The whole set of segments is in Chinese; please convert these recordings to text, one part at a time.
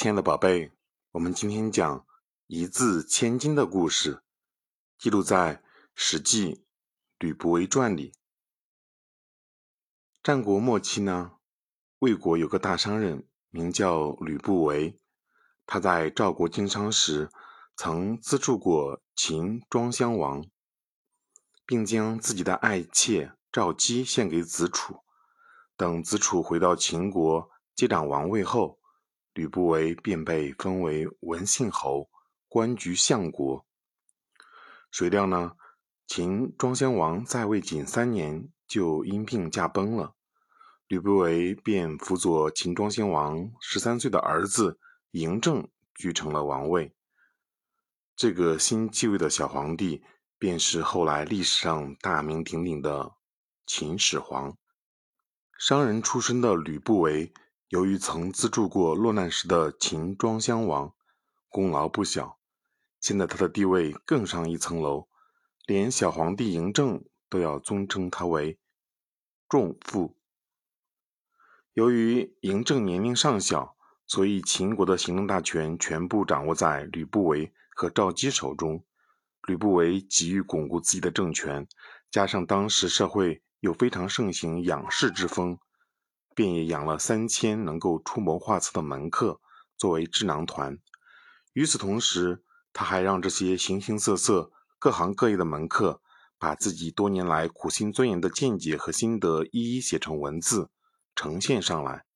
亲爱的宝贝，我们今天讲一字千金的故事，记录在《史记·吕不韦传》里。战国末期呢，魏国有个大商人，名叫吕不韦。他在赵国经商时，曾资助过秦庄襄王，并将自己的爱妾赵姬献给子楚。等子楚回到秦国接掌王位后，吕不韦便被封为文信侯，官居相国。谁料呢？秦庄襄王在位仅三年，就因病驾崩了。吕不韦便辅佐秦庄襄王十三岁的儿子嬴政，继承了王位。这个新继位的小皇帝，便是后来历史上大名鼎鼎的秦始皇。商人出身的吕不韦。由于曾资助过落难时的秦庄襄王，功劳不小。现在他的地位更上一层楼，连小皇帝嬴政都要尊称他为仲父。由于嬴政年龄尚小，所以秦国的行政大权全部掌握在吕不韦和赵姬手中。吕不韦急于巩固自己的政权，加上当时社会又非常盛行养士之风。便也养了三千能够出谋划策的门客作为智囊团。与此同时，他还让这些形形色色、各行各业的门客把自己多年来苦心钻研的见解和心得一一写成文字，呈现上来。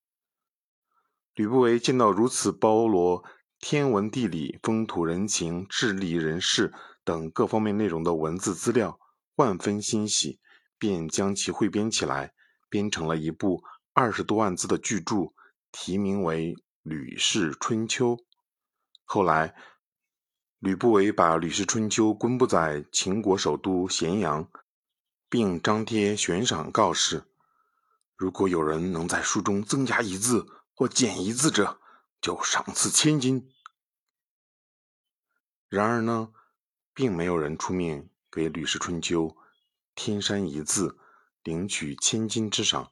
吕不韦见到如此包罗天文地理、风土人情、智力人事等各方面内容的文字资料，万分欣喜，便将其汇编起来，编成了一部。二十多万字的巨著，题名为《吕氏春秋》。后来，吕不韦把《吕氏春秋》公布在秦国首都咸阳，并张贴悬赏告示：如果有人能在书中增加一字或减一字者，就赏赐千金。然而呢，并没有人出面给《吕氏春秋》添删一字，领取千金之赏。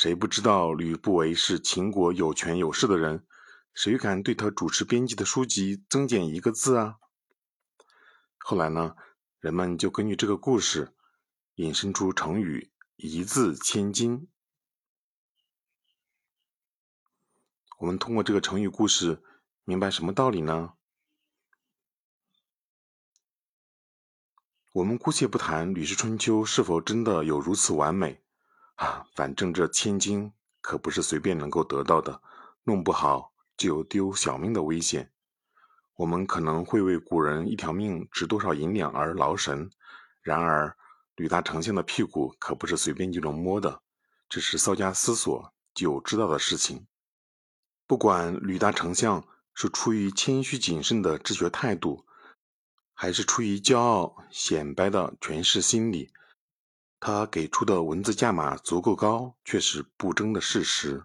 谁不知道吕不韦是秦国有权有势的人？谁敢对他主持编辑的书籍增减一个字啊？后来呢，人们就根据这个故事引申出成语“一字千金”。我们通过这个成语故事，明白什么道理呢？我们姑且不谈《吕氏春秋》是否真的有如此完美。啊，反正这千金可不是随便能够得到的，弄不好就有丢小命的危险。我们可能会为古人一条命值多少银两而劳神，然而吕大丞相的屁股可不是随便就能摸的，这是稍加思索就知道的事情。不管吕大丞相是出于谦虚谨慎的治学态度，还是出于骄傲显摆的权势心理。他给出的文字价码足够高，却是不争的事实。